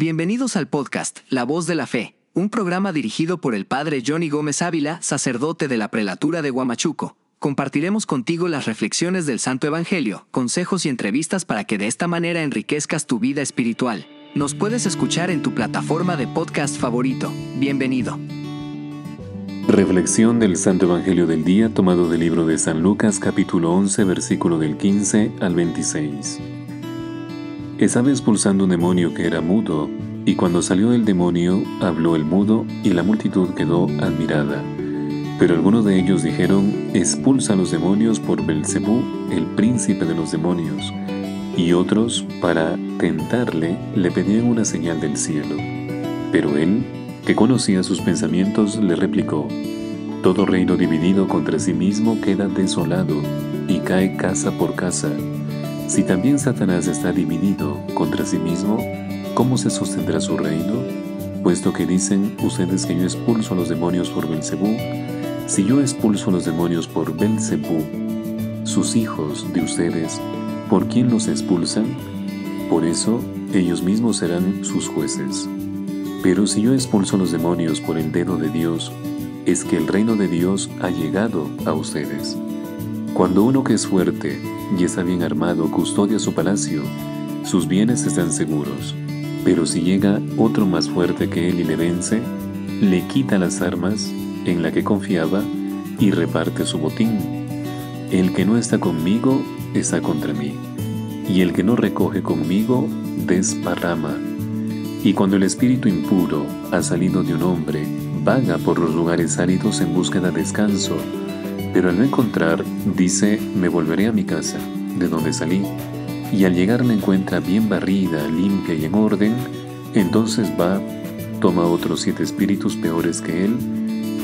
Bienvenidos al podcast La Voz de la Fe, un programa dirigido por el padre Johnny Gómez Ávila, sacerdote de la prelatura de Huamachuco. Compartiremos contigo las reflexiones del Santo Evangelio, consejos y entrevistas para que de esta manera enriquezcas tu vida espiritual. Nos puedes escuchar en tu plataforma de podcast favorito. Bienvenido. Reflexión del Santo Evangelio del Día tomado del libro de San Lucas capítulo 11 versículo del 15 al 26. Estaba expulsando un demonio que era mudo, y cuando salió el demonio, habló el mudo, y la multitud quedó admirada. Pero algunos de ellos dijeron, expulsa a los demonios por Belcebú, el príncipe de los demonios. Y otros, para tentarle, le pedían una señal del cielo. Pero él, que conocía sus pensamientos, le replicó, Todo reino dividido contra sí mismo queda desolado, y cae casa por casa si también Satanás está dividido contra sí mismo, ¿cómo se sostendrá su reino? Puesto que dicen ustedes que yo expulso a los demonios por Belcebú, si yo expulso a los demonios por Belcebú, sus hijos de ustedes, ¿por quién los expulsan? Por eso ellos mismos serán sus jueces. Pero si yo expulso a los demonios por el dedo de Dios, es que el reino de Dios ha llegado a ustedes. Cuando uno que es fuerte y está bien armado custodia su palacio, sus bienes están seguros. Pero si llega otro más fuerte que él y le vence, le quita las armas en la que confiaba y reparte su botín. El que no está conmigo está contra mí, y el que no recoge conmigo desparrama. Y cuando el espíritu impuro ha salido de un hombre, vaga por los lugares áridos en búsqueda de descanso, pero al no encontrar, dice, me volveré a mi casa, de donde salí, y al llegar la encuentra bien barrida, limpia y en orden, entonces va, toma otros siete espíritus peores que él,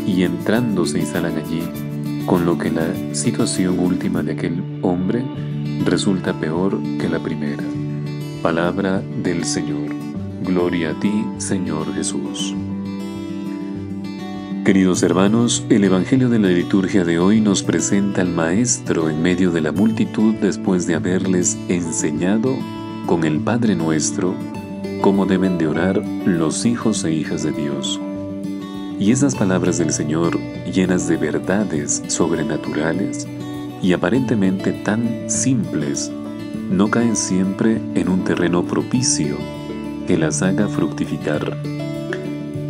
y entrando se instalan allí, con lo que la situación última de aquel hombre resulta peor que la primera. Palabra del Señor. Gloria a ti, Señor Jesús. Queridos hermanos, el Evangelio de la liturgia de hoy nos presenta al Maestro en medio de la multitud después de haberles enseñado con el Padre Nuestro cómo deben de orar los hijos e hijas de Dios. Y esas palabras del Señor, llenas de verdades sobrenaturales y aparentemente tan simples, no caen siempre en un terreno propicio que las haga fructificar.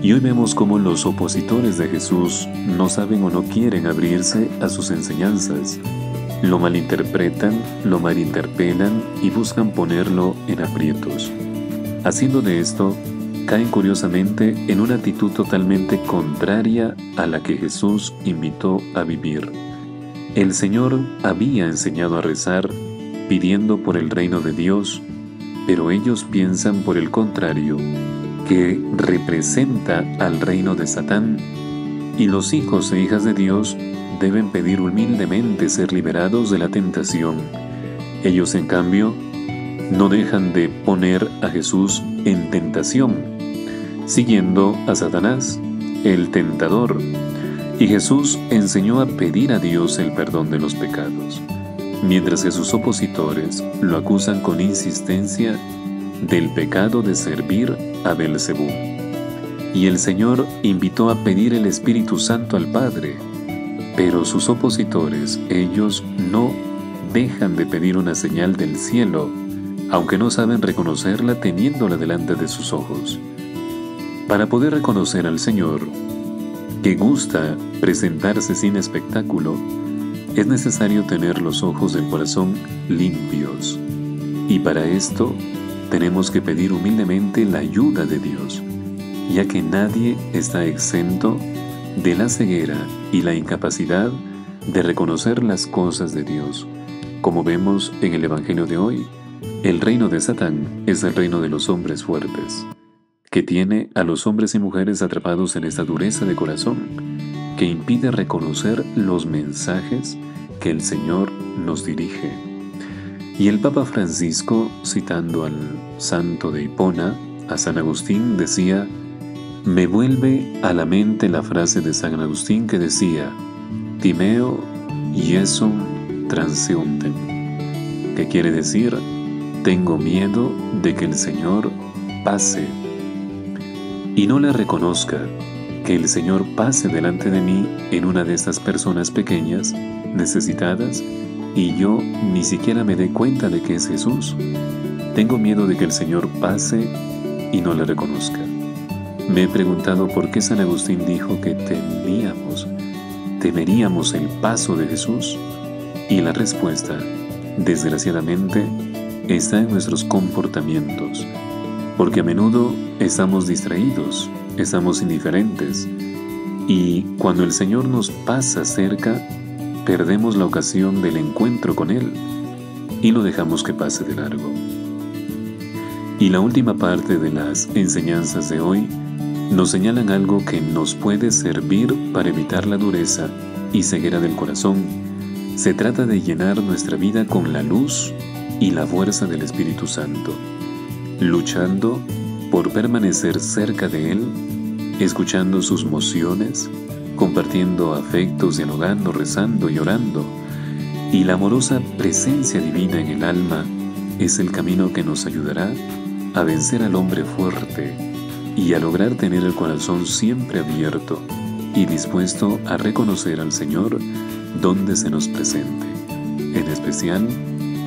Y hoy vemos cómo los opositores de Jesús no saben o no quieren abrirse a sus enseñanzas. Lo malinterpretan, lo malinterpelan y buscan ponerlo en aprietos. Haciendo de esto, caen curiosamente en una actitud totalmente contraria a la que Jesús invitó a vivir. El Señor había enseñado a rezar pidiendo por el reino de Dios, pero ellos piensan por el contrario que representa al reino de Satán, y los hijos e hijas de Dios deben pedir humildemente ser liberados de la tentación. Ellos, en cambio, no dejan de poner a Jesús en tentación, siguiendo a Satanás, el tentador. Y Jesús enseñó a pedir a Dios el perdón de los pecados, mientras que sus opositores lo acusan con insistencia del pecado de servir a Belcebú. Y el Señor invitó a pedir el Espíritu Santo al Padre, pero sus opositores, ellos no dejan de pedir una señal del cielo, aunque no saben reconocerla teniéndola delante de sus ojos. Para poder reconocer al Señor, que gusta presentarse sin espectáculo, es necesario tener los ojos del corazón limpios. Y para esto tenemos que pedir humildemente la ayuda de Dios, ya que nadie está exento de la ceguera y la incapacidad de reconocer las cosas de Dios. Como vemos en el Evangelio de hoy, el reino de Satán es el reino de los hombres fuertes, que tiene a los hombres y mujeres atrapados en esta dureza de corazón, que impide reconocer los mensajes que el Señor nos dirige. Y el Papa Francisco, citando al santo de Hipona, a San Agustín, decía, me vuelve a la mente la frase de San Agustín que decía, Timeo Jesum transeunte, que quiere decir, tengo miedo de que el Señor pase y no la reconozca, que el Señor pase delante de mí en una de estas personas pequeñas, necesitadas, y yo ni siquiera me dé cuenta de que es Jesús. Tengo miedo de que el Señor pase y no la reconozca. Me he preguntado por qué San Agustín dijo que temíamos, temeríamos el paso de Jesús. Y la respuesta, desgraciadamente, está en nuestros comportamientos, porque a menudo estamos distraídos, estamos indiferentes, y cuando el Señor nos pasa cerca, perdemos la ocasión del encuentro con Él y lo dejamos que pase de largo. Y la última parte de las enseñanzas de hoy nos señalan algo que nos puede servir para evitar la dureza y ceguera del corazón. Se trata de llenar nuestra vida con la luz y la fuerza del Espíritu Santo, luchando por permanecer cerca de Él, escuchando sus mociones, compartiendo afectos, dialogando, rezando y orando. Y la amorosa presencia divina en el alma es el camino que nos ayudará a vencer al hombre fuerte y a lograr tener el corazón siempre abierto y dispuesto a reconocer al Señor donde se nos presente, en especial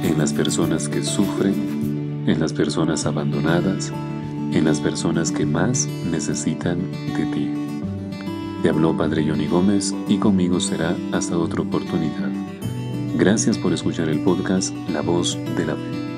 en las personas que sufren, en las personas abandonadas, en las personas que más necesitan de ti. Te habló Padre Johnny Gómez y conmigo será hasta otra oportunidad. Gracias por escuchar el podcast La Voz de la Fe.